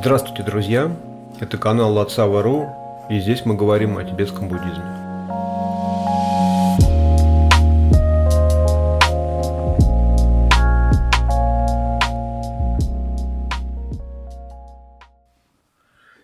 Здравствуйте, друзья! Это канал Лацава.ру, и здесь мы говорим о тибетском буддизме.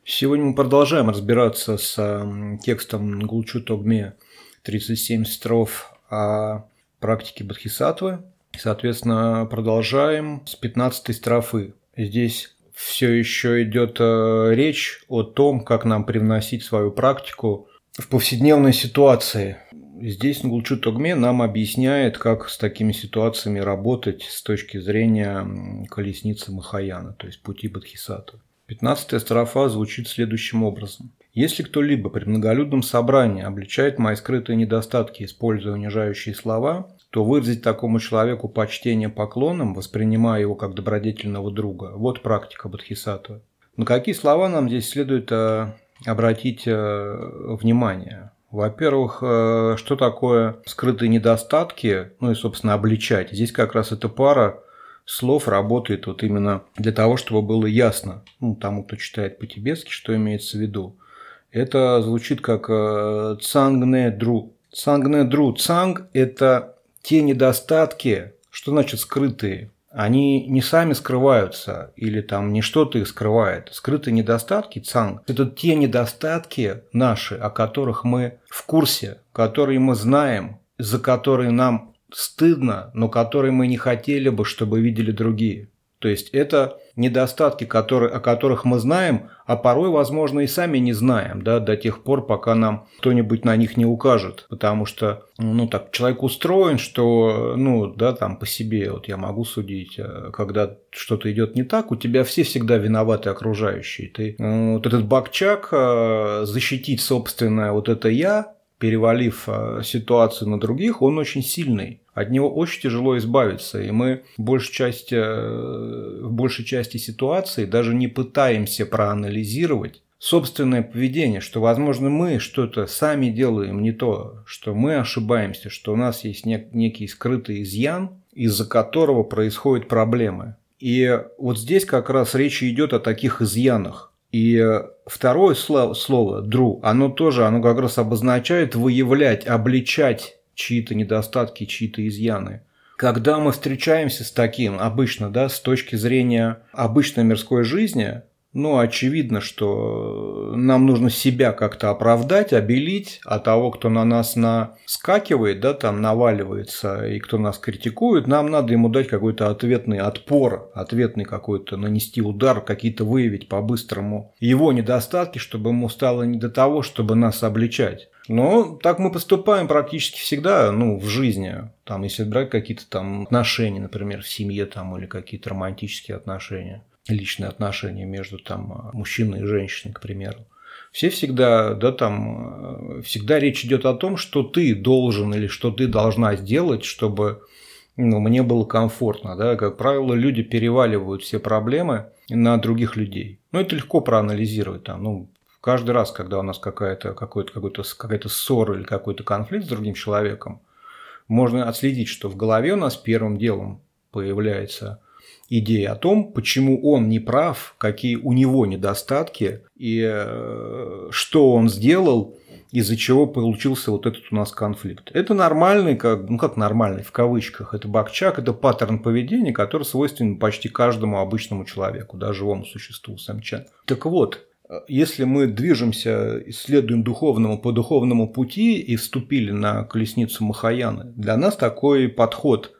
Сегодня мы продолжаем разбираться с текстом Гулчу Тогме 37 строф о практике Бодхисаттвы. Соответственно, продолжаем с 15 строфы. Здесь все еще идет э, речь о том, как нам привносить свою практику в повседневной ситуации. Здесь Нгулчу Тогме нам объясняет, как с такими ситуациями работать с точки зрения колесницы Махаяна, то есть пути Бодхисаттвы. Пятнадцатая строфа звучит следующим образом. Если кто-либо при многолюдном собрании обличает мои скрытые недостатки, используя унижающие слова, то выразить такому человеку почтение поклоном, воспринимая его как добродетельного друга, вот практика Бодхисаттвы. На какие слова нам здесь следует э, обратить э, внимание? Во-первых, э, что такое скрытые недостатки, ну и, собственно, обличать. Здесь как раз эта пара слов работает вот именно для того, чтобы было ясно ну, тому, кто читает по-тибетски, что имеется в виду. Это звучит как цангне дру. Цангне дру. Цанг – это те недостатки, что значит скрытые, они не сами скрываются или там не что-то их скрывает. Скрытые недостатки, цанг, это те недостатки наши, о которых мы в курсе, которые мы знаем, за которые нам стыдно, но которые мы не хотели бы, чтобы видели другие. То есть это недостатки, которые, о которых мы знаем, а порой, возможно, и сами не знаем, да, до тех пор, пока нам кто-нибудь на них не укажет. Потому что, ну, так, человек устроен, что, ну, да, там по себе, вот я могу судить, э, когда что-то идет не так, у тебя все всегда виноваты окружающие. Ты, э, вот этот бакчак, э, защитить собственное вот это я, перевалив ситуацию на других, он очень сильный от него очень тяжело избавиться, и мы в большей части, э, в большей части ситуаций даже не пытаемся проанализировать собственное поведение, что, возможно, мы что-то сами делаем не то, что мы ошибаемся, что у нас есть нек- некий скрытый изъян, из-за которого происходят проблемы. И вот здесь как раз речь идет о таких изъянах. И второе слово, слово «дру», оно тоже, оно как раз обозначает выявлять, обличать чьи-то недостатки, чьи-то изъяны. Когда мы встречаемся с таким, обычно, да, с точки зрения обычной мирской жизни, ну, очевидно, что нам нужно себя как-то оправдать, обелить, а того, кто на нас наскакивает, да, там наваливается, и кто нас критикует, нам надо ему дать какой-то ответный отпор, ответный какой-то нанести удар, какие-то выявить по-быстрому его недостатки, чтобы ему стало не до того, чтобы нас обличать. Но так мы поступаем практически всегда, ну, в жизни. Там, если брать какие-то там отношения, например, в семье там, или какие-то романтические отношения, личные отношения между там мужчиной и женщиной, к примеру. Все всегда, да, там, всегда речь идет о том, что ты должен или что ты должна сделать, чтобы ну, мне было комфортно. Да? Как правило, люди переваливают все проблемы на других людей. Ну, это легко проанализировать. Там, ну, каждый раз, когда у нас какая-то какой-то, какой-то, какая-то ссора или какой-то конфликт с другим человеком, можно отследить, что в голове у нас первым делом появляется идея о том, почему он не прав, какие у него недостатки и э, что он сделал, из-за чего получился вот этот у нас конфликт. Это нормальный, как, ну как нормальный, в кавычках, это бакчак, это паттерн поведения, который свойственен почти каждому обычному человеку, даже живому существу, самчан. Так вот, если мы движемся, исследуем духовному по духовному пути и вступили на колесницу Махаяны, для нас такой подход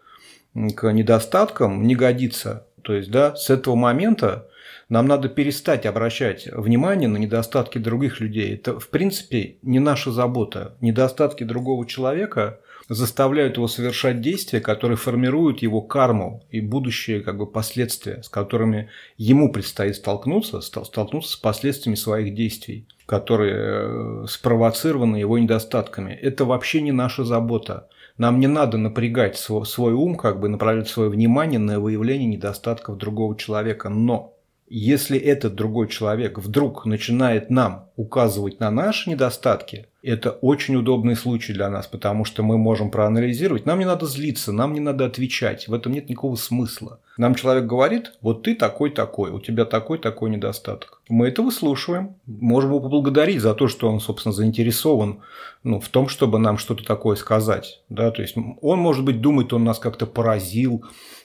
к недостаткам не годится. То есть, да, с этого момента нам надо перестать обращать внимание на недостатки других людей. Это, в принципе, не наша забота. Недостатки другого человека заставляют его совершать действия, которые формируют его карму и будущие как бы, последствия, с которыми ему предстоит столкнуться, столкнуться с последствиями своих действий, которые э, спровоцированы его недостатками. Это вообще не наша забота. Нам не надо напрягать свой, свой ум, как бы направлять свое внимание на выявление недостатков другого человека. Но если этот другой человек вдруг начинает нам указывать на наши недостатки, это очень удобный случай для нас, потому что мы можем проанализировать. Нам не надо злиться, нам не надо отвечать. В этом нет никакого смысла. Нам человек говорит, вот ты такой-такой, у тебя такой-такой недостаток. Мы это выслушиваем. Можем его поблагодарить за то, что он, собственно, заинтересован ну, в том, чтобы нам что-то такое сказать. Да? То есть он, может быть, думает, он нас как-то поразил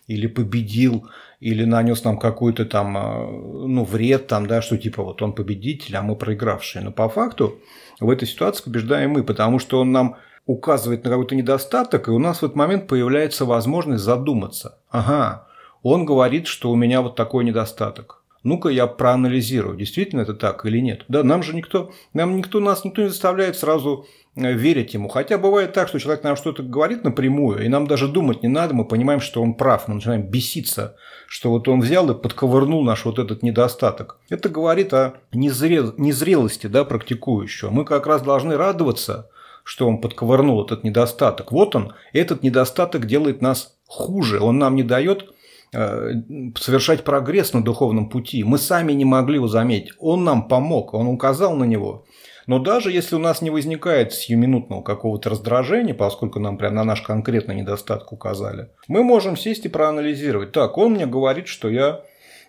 или победил, или нанес нам какой-то там, а, ну, вред там, да, что типа вот он победитель, а мы проигравшие. Но по факту в этой ситуации побеждаем мы, потому что он нам указывает на какой-то недостаток, и у нас в этот момент появляется возможность задуматься. Ага, он говорит, что у меня вот такой недостаток. Ну-ка я проанализирую, действительно это так или нет. Да, нам же никто, нам никто, нас никто не заставляет сразу Э, верить ему. Хотя бывает так, что человек нам что-то говорит напрямую, и нам даже думать не надо, мы понимаем, что он прав, мы начинаем беситься, что вот он взял и подковырнул наш вот этот недостаток. Это говорит о незрел... незрелости да, практикующего. Мы как раз должны радоваться, что он подковырнул этот недостаток. Вот он, этот недостаток делает нас хуже, он нам не дает совершать прогресс на духовном пути. Мы сами не могли его заметить. Он нам помог, он указал на него. Но даже если у нас не возникает сиюминутного какого-то раздражения, поскольку нам прям на наш конкретный недостаток указали, мы можем сесть и проанализировать. Так, он мне говорит, что я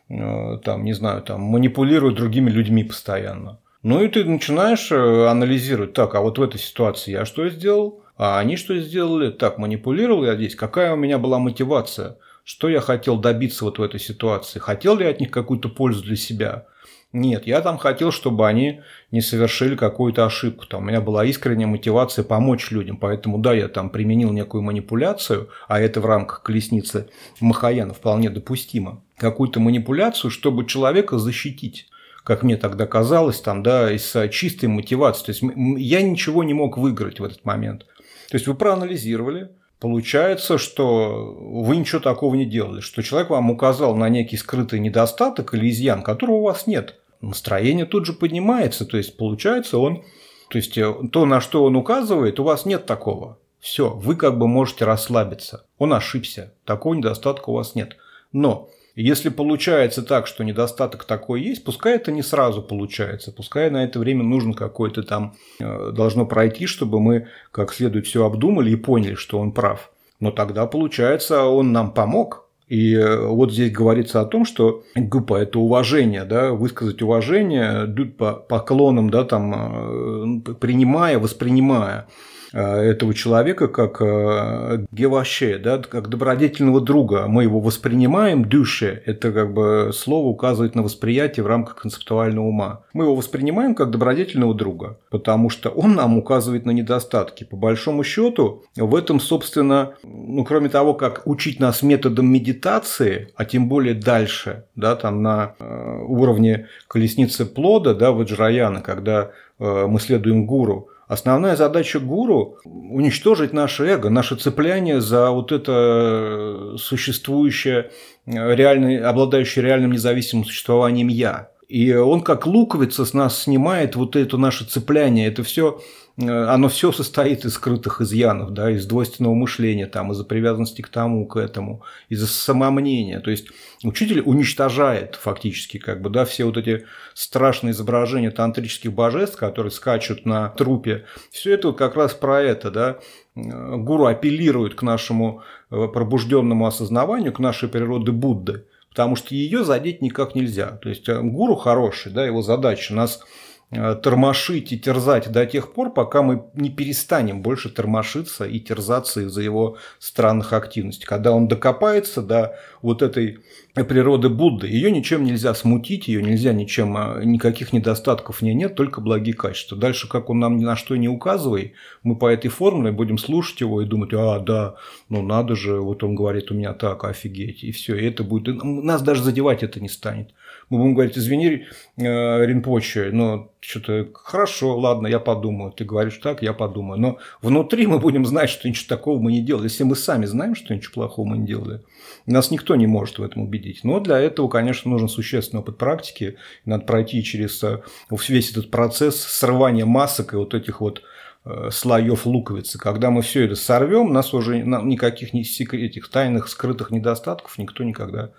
э, там, не знаю, там, манипулирую другими людьми постоянно. Ну и ты начинаешь э, анализировать, так, а вот в этой ситуации я что сделал, а они что сделали, так, манипулировал я здесь, какая у меня была мотивация, что я хотел добиться вот в этой ситуации, хотел ли я от них какую-то пользу для себя, нет, я там хотел, чтобы они не совершили какую-то ошибку. Там у меня была искренняя мотивация помочь людям. Поэтому, да, я там применил некую манипуляцию, а это в рамках колесницы Махаяна вполне допустимо. Какую-то манипуляцию, чтобы человека защитить как мне тогда казалось, там, да, из чистой мотивации. То есть я ничего не мог выиграть в этот момент. То есть вы проанализировали, Получается, что вы ничего такого не делали, что человек вам указал на некий скрытый недостаток или изъян, которого у вас нет настроение тут же поднимается, то есть получается он, то есть э, то, на что он указывает, у вас нет такого. Все, вы как бы можете расслабиться. Он ошибся, такого недостатка у вас нет. Но если получается так, что недостаток такой есть, пускай это не сразу получается, пускай на это время нужно какое-то там, э, должно пройти, чтобы мы как следует все обдумали и поняли, что он прав. Но тогда, получается, он нам помог, и э, вот здесь говорится о том, что гупа – это уважение, да, высказать уважение, по поклонам, да, там, э, принимая, воспринимая. Э, этого человека как э, геваше, да, как добродетельного друга. Мы его воспринимаем, дюше, это как бы слово указывает на восприятие в рамках концептуального ума. Мы его воспринимаем как добродетельного друга, потому что он нам указывает на недостатки. По большому счету, в этом, собственно, ну, кроме того, как учить нас методом медитации, а тем более дальше, да, там на э, уровне колесницы плода, да, ваджраяна, когда мы следуем гуру, Основная задача гуру – уничтожить наше эго, наше цепляние за вот это существующее, реальное, обладающее реальным независимым существованием «я». И он как луковица с нас снимает вот это наше цепляние. Это все Э, оно все состоит из скрытых изъянов, да, из двойственного мышления, там, из-за привязанности к тому, к этому, из-за самомнения. То есть учитель уничтожает фактически как бы, да, все вот эти страшные изображения тантрических божеств, которые скачут на трупе. Все это как раз про это, да. Гуру апеллирует к нашему э, пробужденному осознаванию, к нашей природе Будды, потому что ее задеть никак нельзя. То есть э, гуру хороший, да, его задача нас Э, тормошить и терзать до тех пор, пока мы не перестанем больше тормошиться и терзаться из-за его странных активностей. Когда он докопается до вот этой природы Будды, ее ничем нельзя смутить, ее нельзя ничем, а, никаких недостатков в ней нет, только благие качества. Дальше, как он нам ни на что не указывает, мы по этой формуле будем слушать его и думать, а, да, ну надо же, вот он говорит у меня так, офигеть, и все, и это будет, нас даже задевать это не станет мы будем говорить, извини, э, Ринпоче, но что-то хорошо, ладно, я подумаю. Ты говоришь так, я подумаю. Но внутри мы будем знать, что ничего такого мы не делали. Если мы сами знаем, что ничего плохого мы не делали, нас никто не может в этом убедить. Но для этого, конечно, нужен существенный опыт практики. Надо пройти через э, весь этот процесс срывания масок и вот этих вот э, слоев луковицы. Когда мы все это сорвем, нас уже никаких этих тайных скрытых недостатков никто никогда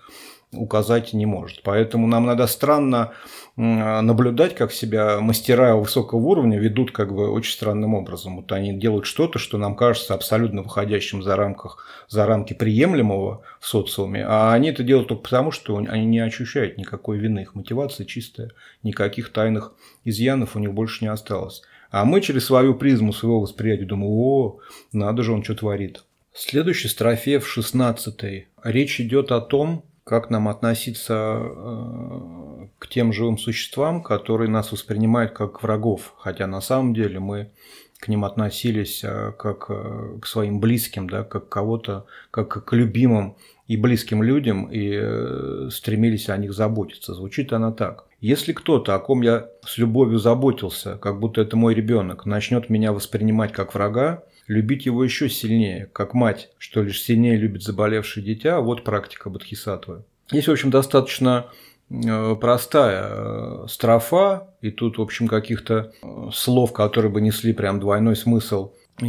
указать не может. Поэтому нам надо странно наблюдать, как себя мастера высокого уровня ведут как бы очень странным образом. Вот они делают что-то, что нам кажется абсолютно выходящим за, рамках, за рамки приемлемого в социуме, а они это делают только потому, что они не ощущают никакой вины, их мотивация чистая, никаких тайных изъянов у них больше не осталось. А мы через свою призму своего восприятия думаем, о, надо же, он что творит. Следующий строфе в 16 речь идет о том, как нам относиться э, к тем живым существам, которые нас воспринимают как врагов, хотя на самом деле мы к ним относились э, как э, к своим близким, да, как кого-то, как к любимым и близким людям и стремились о них заботиться. Звучит она так. Если кто-то, о ком я с любовью заботился, как будто это мой ребенок, начнет меня воспринимать как врага, любить его еще сильнее, как мать, что лишь сильнее любит заболевшее дитя, вот практика Бодхисаттвы. Здесь, в общем, достаточно э, простая э, строфа, и тут, в общем, каких-то э, слов, которые бы несли прям двойной смысл, я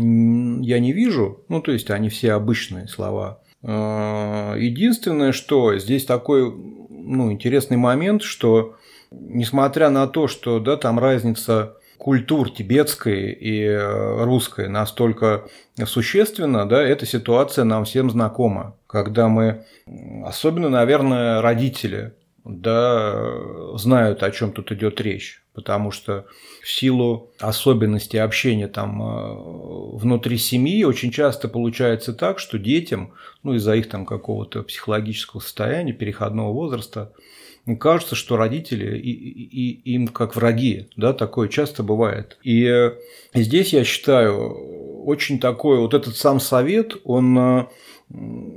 не вижу, ну, то есть они все обычные слова. Единственное, что здесь такой ну, интересный момент, что несмотря на то, что да, там разница культур тибетской и э, русской настолько существенна, да, эта ситуация нам всем знакома. Когда мы, особенно, наверное, родители, да, знают, о чем тут идет речь. Потому что в силу особенностей общения там э, внутри семьи очень часто получается так, что детям, ну из-за их там какого-то психологического состояния, переходного возраста, кажется, что родители и, и, им как враги, да, такое часто бывает. И э, здесь я считаю очень такой вот этот сам совет, он э,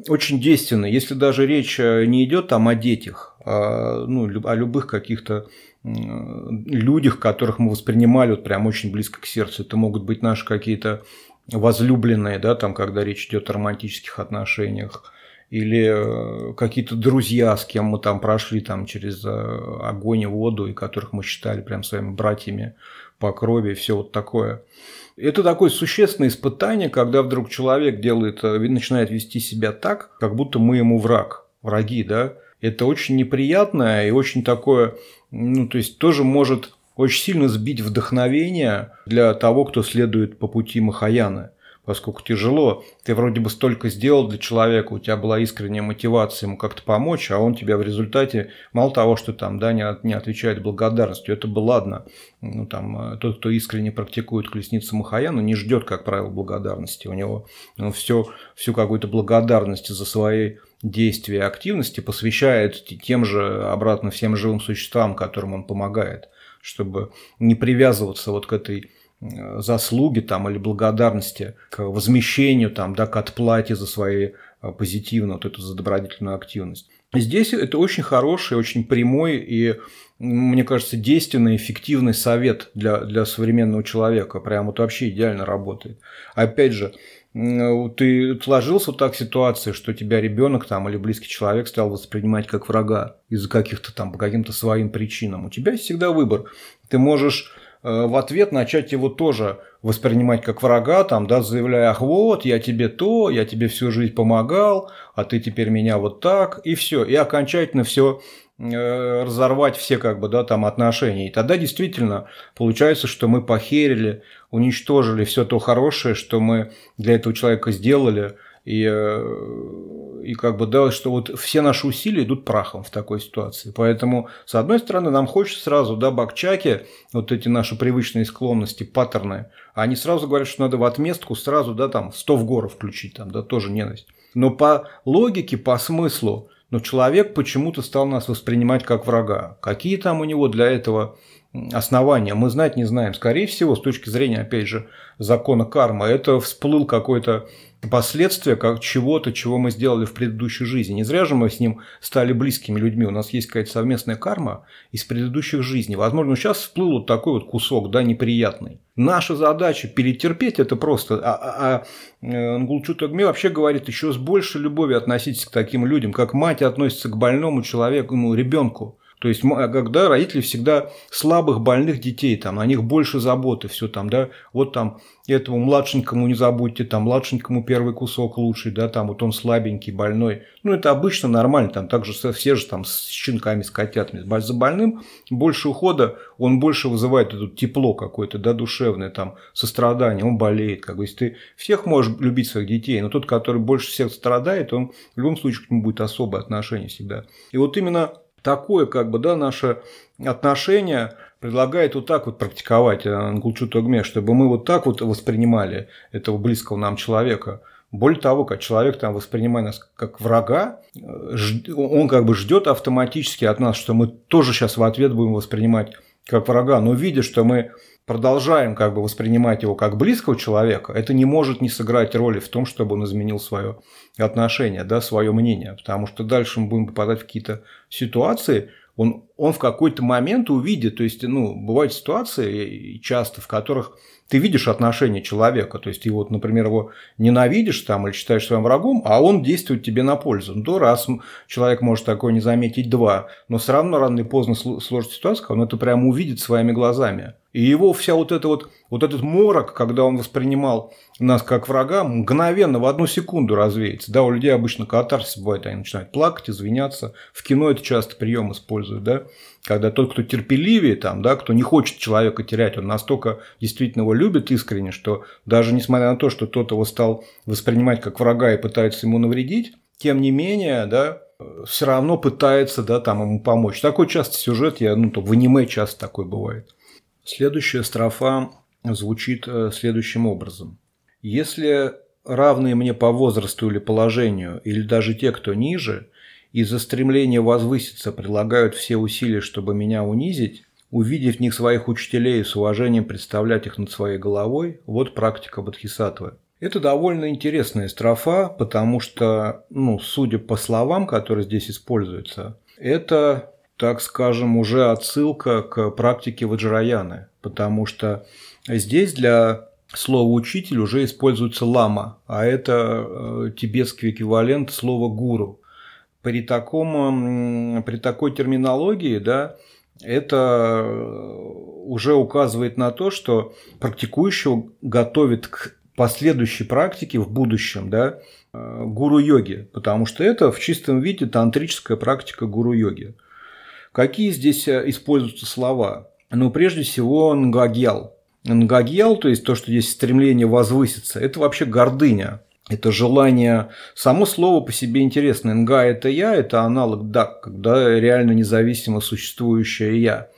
очень действенный, если даже речь э, не идет там о детях, а, ну, о любых каких-то людях, которых мы воспринимали вот прям очень близко к сердцу. Это могут быть наши какие-то возлюбленные, да, там, когда речь идет о романтических отношениях, или э, какие-то друзья, с кем мы там прошли там через э, огонь и воду, и которых мы считали прям своими братьями по крови, все вот такое. Это такое существенное испытание, когда вдруг человек делает, э, начинает вести себя так, как будто мы ему враг, враги, да. Это очень неприятное и очень такое, ну, то есть тоже может очень сильно сбить вдохновение для того, кто следует по пути Махаяны поскольку тяжело. Ты вроде бы столько сделал для человека, у тебя была искренняя мотивация ему как-то помочь, а он тебя в результате, мало того, что там, да, не, не отвечает благодарностью, это бы ладно. Ну, там, э, тот, кто искренне практикует колесницу Махаяну, не ждет, как правило, благодарности. У него ну, все, всю какую-то благодарность за свои действия и активности посвящает тем же, обратно всем живым существам, которым он помогает, чтобы не привязываться вот к этой заслуги там, или благодарности к возмещению, там, да, к отплате за свои э, позитивную, вот эту за добродетельную активность. Здесь это очень хороший, очень прямой и, мне кажется, действенный, эффективный совет для, для современного человека. Прям вот вообще идеально работает. Опять же, ты сложился вот так ситуации, что тебя ребенок там или близкий человек стал воспринимать как врага из-за каких-то там по каким-то своим причинам. У тебя есть всегда выбор. Ты можешь Э, в ответ начать его тоже воспринимать как врага, там, да, заявляя, ах, вот, я тебе то, я тебе всю жизнь помогал, а ты теперь меня вот так, и все, и окончательно все э, разорвать все как бы, да, там отношения. И тогда действительно получается, что мы похерили, уничтожили все то хорошее, что мы для этого человека сделали, и, э, и как бы, да, что вот все наши усилия идут прахом в такой ситуации. Поэтому, с одной стороны, нам хочется сразу, да, бакчаки, вот эти наши привычные склонности, паттерны, они сразу говорят, что надо в отместку сразу, да, там, 100 в гору включить, там, да, тоже ненависть. Но по логике, по смыслу, но человек почему-то стал нас воспринимать как врага. Какие там у него для этого основания, мы знать не знаем. Скорее всего, с точки зрения, опять же, закона кармы, это всплыл какой-то последствия как чего-то, чего мы сделали в предыдущей жизни. Не зря же мы с ним стали близкими людьми. У нас есть какая-то совместная карма из предыдущих жизней. Возможно, сейчас всплыл вот такой вот кусок, да, неприятный. Наша задача перетерпеть это просто. А, а, а э, Нгулчу Тагме вообще говорит еще с большей любовью относитесь к таким людям, как мать относится к больному человеку, ну, ребенку. То есть, когда родители всегда слабых, больных детей, там, на них больше заботы, все там, да, вот там этому младшенькому не забудьте, там, младшенькому первый кусок лучший, да, там, вот он слабенький, больной. Ну, это обычно нормально, там, также все же там с щенками, с котятами. За больным больше ухода, он больше вызывает это тепло какое-то, да, душевное, там, сострадание, он болеет, как бы, если ты всех можешь любить своих детей, но тот, который больше всех страдает, он в любом случае к нему будет особое отношение всегда. И вот именно такое, как бы, да, наше отношение предлагает вот так вот практиковать Нгулчу Тогме, чтобы мы вот так вот воспринимали этого близкого нам человека. Более того, как человек там воспринимает нас как врага, он как бы ждет автоматически от нас, что мы тоже сейчас в ответ будем воспринимать как врага, но видя, что мы продолжаем как бы воспринимать его как близкого человека, это не может не сыграть роли в том, чтобы он изменил свое отношение, да, свое мнение. Потому что дальше мы будем попадать в какие-то ситуации, он, он в какой-то момент увидит, то есть, ну, бывают ситуации часто, в которых ты видишь отношение человека, то есть ты вот, например, его ненавидишь там или считаешь своим врагом, а он действует тебе на пользу. Ну, то раз человек может такое не заметить, два, но все равно рано или поздно сложится ситуация, он это прямо увидит своими глазами. И его вся вот эта вот, вот этот морок, когда он воспринимал нас как врага, мгновенно в одну секунду развеется. Да, у людей обычно катарсис бывает, они начинают плакать, извиняться. В кино это часто прием используют, да. Когда тот, кто терпеливее, там, да, кто не хочет человека терять, он настолько действительно его любит искренне, что даже несмотря на то, что тот его стал воспринимать как врага и пытается ему навредить, тем не менее, да, все равно пытается, да, там ему помочь. Такой часто сюжет, я, ну, то в аниме часто такой бывает. Следующая строфа звучит э, следующим образом. Если равные мне по возрасту или положению, или даже те, кто ниже, из-за стремления возвыситься прилагают все усилия, чтобы меня унизить, увидев в них своих учителей и с уважением представлять их над своей головой, вот практика Бодхисаттвы. Это довольно интересная строфа, потому что, ну, судя по словам, которые здесь используются, это так скажем, уже отсылка к практике Ваджраяны, потому что здесь для слова «учитель» уже используется «лама», а это э, тибетский эквивалент слова «гуру». При, таком, при такой терминологии да, это э, уже указывает на то, что практикующего готовит к последующей практике в будущем, да, э, гуру-йоги, потому что это в чистом виде тантрическая практика гуру-йоги. Какие здесь э, используются слова? Ну, прежде всего, нгагьял. Нгагьял, то есть то, что здесь стремление возвыситься, это вообще гордыня. Это желание, само слово по себе интересное. Нга – это я, это аналог да, когда реально независимо существующее я.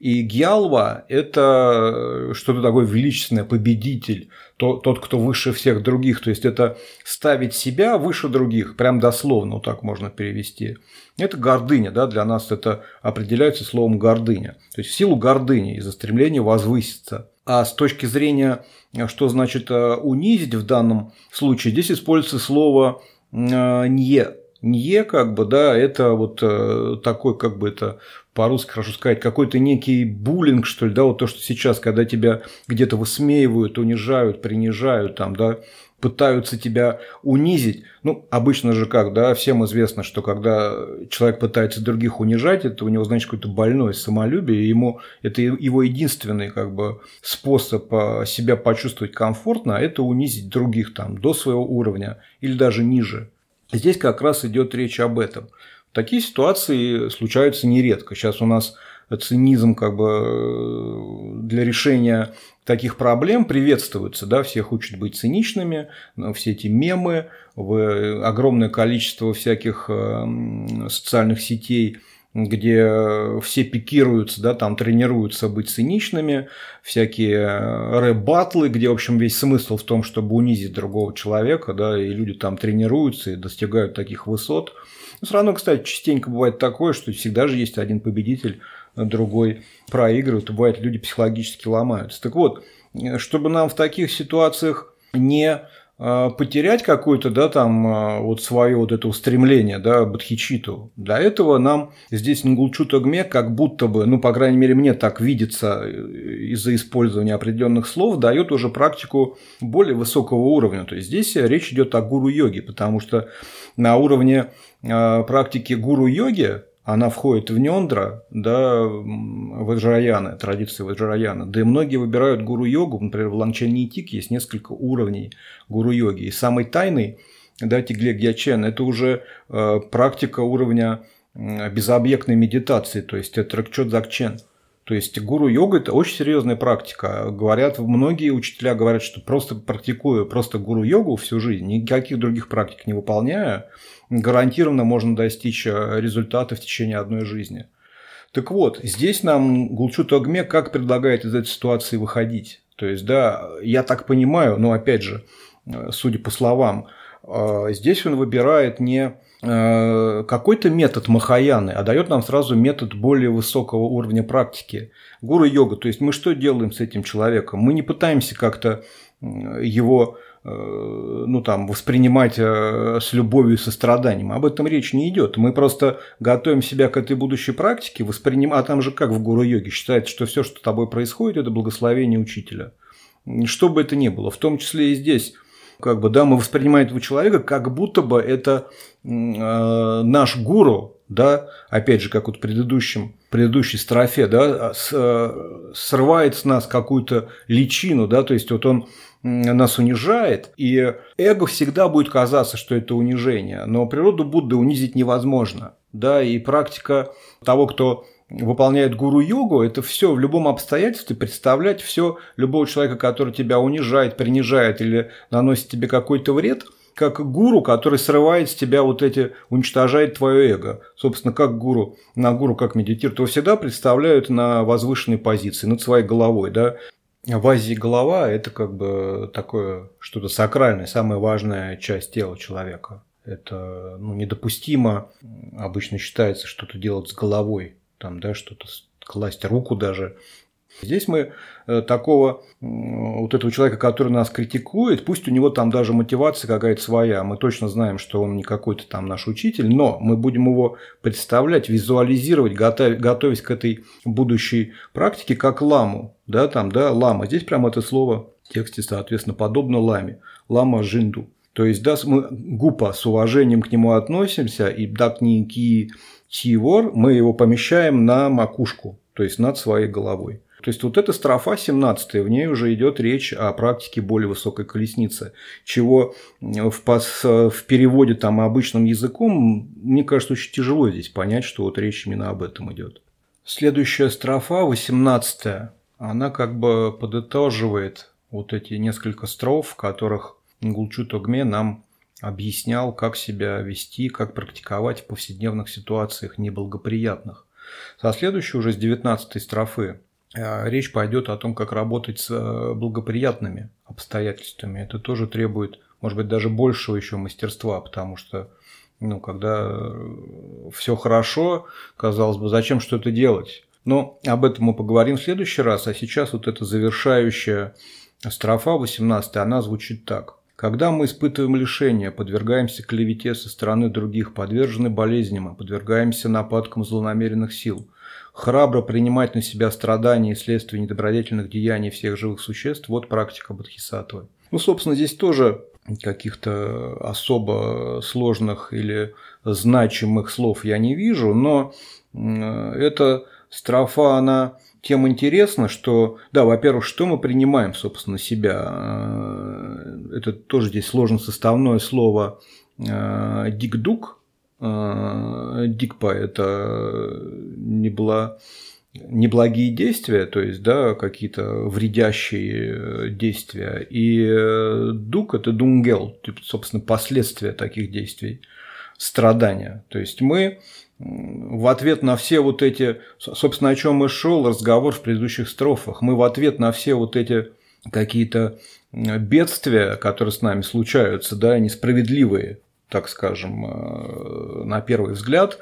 И Гьялва – это что-то такое величественное, победитель, тот, тот, кто выше всех других. То есть, это ставить себя выше других, прям дословно, вот так можно перевести. Это гордыня, да, для нас это определяется словом гордыня. То есть, в силу гордыни из-за стремления возвыситься. А с точки зрения, что значит э, унизить в данном случае, здесь используется слово э, «нье», не как бы, да, это вот э, такой, как бы это по-русски хорошо сказать, какой-то некий буллинг, что ли, да, вот то, что сейчас, когда тебя где-то высмеивают, унижают, принижают, там, да, пытаются тебя унизить. Ну, обычно же как, да, всем известно, что когда человек пытается других унижать, это у него, значит, какое-то больное самолюбие, и ему это его единственный как бы способ а, себя почувствовать комфортно, а это унизить других там до своего уровня или даже ниже. Здесь как раз идет речь об этом. Такие ситуации случаются нередко. Сейчас у нас цинизм как бы э, для решения таких проблем приветствуется, да, всех учат быть циничными, все эти мемы, огромное количество всяких э, социальных сетей – где все пикируются, да, там тренируются быть циничными, всякие э, рэп-батлы, где, в общем, весь смысл в том, чтобы унизить другого человека, да, и люди там тренируются и достигают таких высот. Но все равно, кстати, частенько бывает такое, что всегда же есть один победитель, другой проигрывает, и бывает, люди психологически ломаются. Так вот, чтобы нам в таких ситуациях не а, потерять какое-то, да, там, а, вот свое вот это устремление, да, бодхичиту. Для этого нам здесь Нгулчутагме как будто бы, ну, по крайней мере, мне так видится э, из-за использования определенных слов, дает уже практику более высокого уровня. То есть здесь речь идет о гуру-йоге, потому что на уровне а, практики гуру-йоги она входит в Нендра, да, Ваджраяна, традиции Ваджраяна. Да и многие выбирают гуру-йогу, например, в Ланчанитик есть несколько уровней гуру-йоги. И самый тайный, да, Тигле Гьячен, это уже э, практика уровня безобъектной медитации, то есть это Ракчот Закчен. То есть гуру-йога – это очень серьезная практика. Говорят, многие учителя говорят, что просто практикуя просто гуру-йогу всю жизнь, никаких других практик не выполняя, гарантированно можно достичь э, результата в течение одной жизни. Так вот, здесь нам Гулчу Тогме как предлагает из этой ситуации выходить. То есть, да, я так понимаю, но опять же, э, судя по словам, э, здесь он выбирает не какой-то метод Махаяны, а дает нам сразу метод более высокого уровня практики. Гуру-йога, то есть мы что делаем с этим человеком? Мы не пытаемся как-то его э, ну, там, воспринимать э, с любовью и состраданием. Об этом речь не идет. Мы просто готовим себя к этой будущей практике, воспринимаем, а там же как в гуру-йоге считается, что все, что с тобой происходит, это благословение учителя. Что бы это ни было, в том числе и здесь как бы, да, мы воспринимаем этого человека, как будто бы это э, наш гуру, да, опять же, как вот в предыдущем, предыдущей строфе, да, с, э, срывает с нас какую-то личину, да, то есть вот он нас унижает, и эго всегда будет казаться, что это унижение, но природу Будды унизить невозможно, да, и практика того, кто выполняет гуру-йогу, это все в любом обстоятельстве представлять все любого человека, который тебя унижает, принижает или наносит тебе какой-то вред, как гуру, который срывает с тебя вот эти, уничтожает твое эго. Собственно, как гуру, на гуру как медитируют, его всегда представляют на возвышенной позиции, над своей головой, да. В Азии голова – это как бы такое что-то сакральное, самая важная часть тела человека. Это ну, недопустимо, обычно считается, что-то делать с головой там, да, что-то класть руку даже. Здесь мы э, такого вот этого человека, который нас критикует, пусть у него там даже мотивация какая-то своя, мы точно знаем, что он не какой-то там наш учитель, но мы будем его представлять, визуализировать, готовясь к этой будущей практике как ламу, да, там, да, лама. Здесь прямо это слово в тексте, соответственно, подобно ламе, лама жинду. То есть, да, мы гупа с уважением к нему относимся, и дакники Тивор, мы его помещаем на макушку, то есть над своей головой. То есть вот эта строфа 17 в ней уже идет речь о практике более высокой колесницы, чего в, пос, в переводе там обычным языком, мне кажется, очень тяжело здесь понять, что вот речь именно об этом идет. Следующая строфа, 18 она как бы подытоживает вот эти несколько строф, в которых Гулчу Тогме нам объяснял, как себя вести, как практиковать в повседневных ситуациях неблагоприятных. Со следующей уже с 19 строфы э, речь пойдет о том, как работать с э, благоприятными обстоятельствами. Это тоже требует, может быть, даже большего еще мастерства, потому что ну, когда э, все хорошо, казалось бы, зачем что-то делать? Но об этом мы поговорим в следующий раз, а сейчас вот эта завершающая строфа 18, она звучит так. Когда мы испытываем лишения, подвергаемся клевете со стороны других, подвержены болезням, подвергаемся нападкам злонамеренных сил, храбро принимать на себя страдания и следствия недобродетельных деяний всех живых существ – вот практика Бодхисаттвы. Ну, собственно, здесь тоже каких-то особо сложных или значимых слов я не вижу, но эта строфа, она тем интересно, что, да, во-первых, что мы принимаем, собственно, себя. Э, это тоже здесь сложно составное слово э, дикдук. Э, дикпа – это небла неблагие действия, то есть, да, какие-то вредящие действия. И дук – это дунгел, собственно, последствия таких действий, страдания. То есть, мы в ответ на все вот эти, собственно, о чем и шел разговор в предыдущих строфах, мы в ответ на все вот эти какие-то бедствия, которые с нами случаются, да, несправедливые, так скажем, э, на первый взгляд,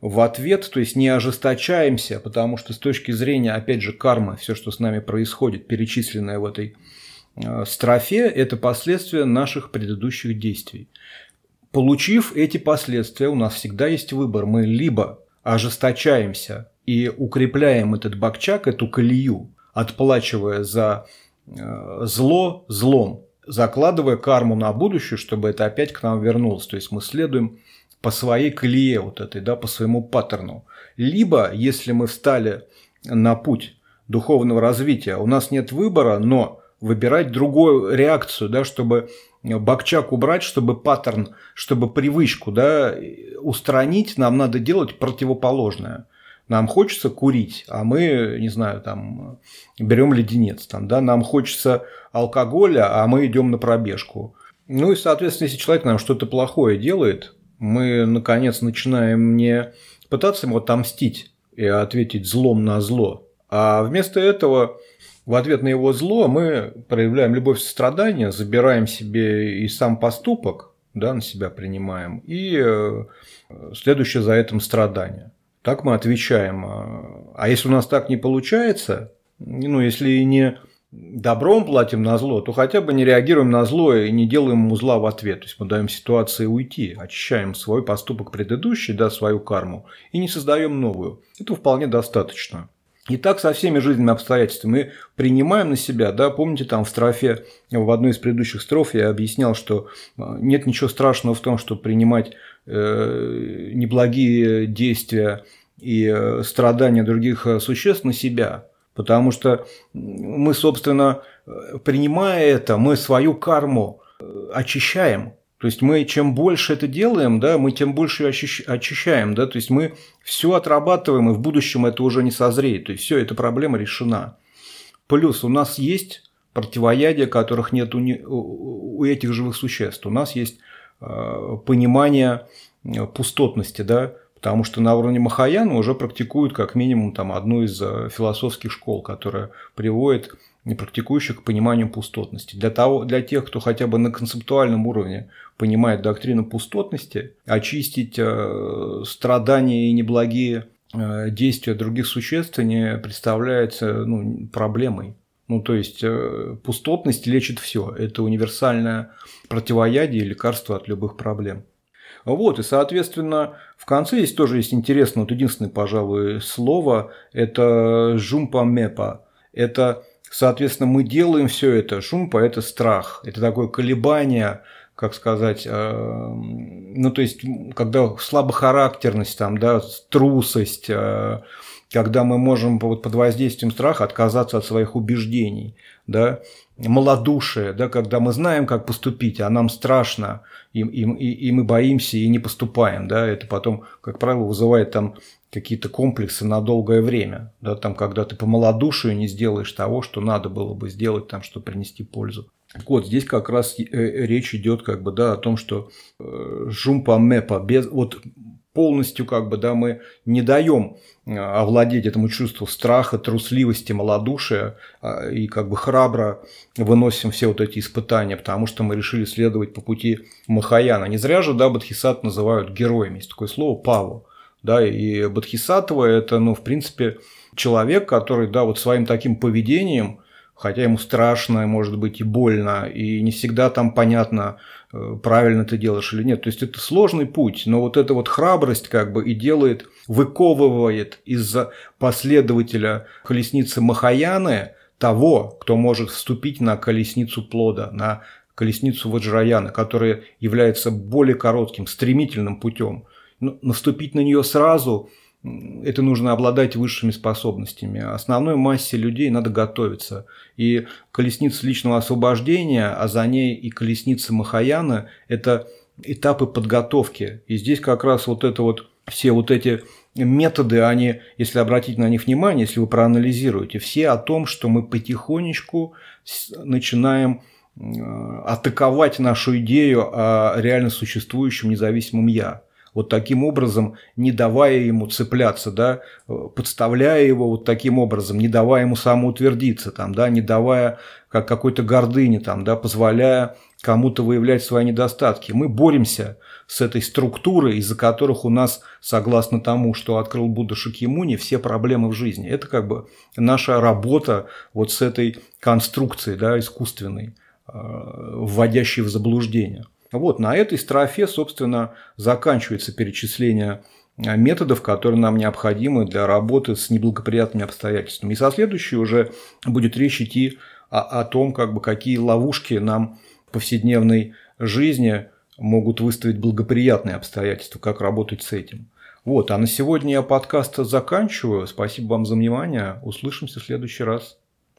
в ответ, то есть не ожесточаемся, потому что с точки зрения, опять же, кармы, все, что с нами происходит, перечисленное в этой э, строфе, это последствия наших предыдущих действий. Получив эти последствия, у нас всегда есть выбор. Мы либо ожесточаемся и укрепляем этот бакчак, эту колею, отплачивая за э, зло злом, закладывая карму на будущее, чтобы это опять к нам вернулось. То есть мы следуем по своей колее вот этой, да, по своему паттерну. Либо, если мы встали на путь духовного развития, у нас нет выбора, но выбирать другую реакцию, да, чтобы бакчак убрать, чтобы паттерн, чтобы привычку да, устранить, нам надо делать противоположное. Нам хочется курить, а мы, не знаю, там берем леденец, там, да, нам хочется алкоголя, а мы идем на пробежку. Ну и, соответственно, если человек нам что-то плохое делает, мы, наконец, начинаем не пытаться ему отомстить и ответить злом на зло, а вместо этого в ответ на его зло мы проявляем любовь сострадания, забираем себе и сам поступок, да, на себя принимаем, и э, следующее за этим страдание. Так мы отвечаем. А если у нас так не получается, ну, если не добром платим на зло, то хотя бы не реагируем на зло и не делаем ему зла в ответ. То есть мы даем ситуации уйти, очищаем свой поступок предыдущий, да, свою карму, и не создаем новую. Это вполне достаточно. И так со всеми жизненными обстоятельствами мы принимаем на себя, да, помните, там в строфе, в одной из предыдущих строф я объяснял, что э, нет ничего страшного в том, что принимать э, неблагие действия и э, страдания других э, существ на себя, Потому что мы, собственно, принимая это, мы свою карму очищаем. То есть мы чем больше это делаем, да, мы тем больше очищаем, да, то есть мы все отрабатываем, и в будущем это уже не созреет. То есть все, эта проблема решена. Плюс у нас есть противоядия, которых нет у, у этих живых существ. У нас есть э, понимание э, пустотности, да, Потому что на уровне Махаяна уже практикуют как минимум там, одну из э, философских школ, которая приводит непрактикующих к пониманию пустотности. Для, того, для тех, кто хотя бы на концептуальном уровне понимает доктрину пустотности, очистить э, страдания и неблагие э, действия других существ не представляется ну, проблемой. Ну, то есть э, пустотность лечит все. Это универсальное противоядие и лекарство от любых проблем. Вот, и, соответственно, в конце здесь тоже есть интересно, вот единственное, пожалуй, слово, это жумпа-мепа. Это, соответственно, мы делаем все это. Жумпа – это страх, это такое колебание, как сказать, э, ну, то есть, когда слабохарактерность, там, да, трусость, э, когда мы можем под воздействием страха отказаться от своих убеждений, да, малодушие, да, когда мы знаем, как поступить, а нам страшно, и, и, и мы боимся и не поступаем, да, это потом, как правило, вызывает там какие-то комплексы на долгое время, да, там, когда ты по малодушию не сделаешь того, что надо было бы сделать, там, чтобы принести пользу. Так вот, здесь как раз э, речь идет как бы, да, о том, что э, жумпа мепа, без, вот полностью как бы, да, мы не даем э, овладеть этому чувству страха, трусливости, малодушия а, и как бы храбро выносим все вот эти испытания, потому что мы решили следовать по пути Махаяна. Не зря же, да, Бадхисат называют героями. Есть такое слово Паву. Да, и Бадхисатова – это, ну, в принципе, человек, который, да, вот своим таким поведением хотя ему страшно, может быть, и больно, и не всегда там понятно, э, правильно ты делаешь или нет. То есть это сложный путь, но вот эта вот храбрость как бы и делает, выковывает из последователя колесницы Махаяны того, кто может вступить на колесницу плода, на колесницу Ваджраяна, которая является более коротким, стремительным путем. Но наступить на нее сразу – это нужно обладать высшими способностями. Основной массе людей надо готовиться. И колесница личного освобождения, а за ней и колесница Махаяна – это этапы подготовки. И здесь как раз вот это вот все вот эти методы, они, если обратить на них внимание, если вы проанализируете, все о том, что мы потихонечку начинаем э, атаковать нашу идею о реально существующем независимом «я» вот таким образом, не давая ему цепляться, да, подставляя его вот таким образом, не давая ему самоутвердиться, там, да, не давая как какой-то гордыни, там, да, позволяя кому-то выявлять свои недостатки. Мы боремся с этой структурой, из-за которых у нас, согласно тому, что открыл Будда Шакьямуни, все проблемы в жизни. Это как бы наша работа вот с этой конструкцией да, искусственной, э, вводящей в заблуждение. Вот, на этой строфе, собственно, заканчивается перечисление а, методов, которые нам необходимы для работы с неблагоприятными обстоятельствами. И со следующей уже будет речь идти о, о том, как бы, какие ловушки нам в повседневной жизни могут выставить благоприятные обстоятельства, как работать с этим. Вот, а на сегодня я подкаст заканчиваю. Спасибо вам за внимание. Услышимся в следующий раз.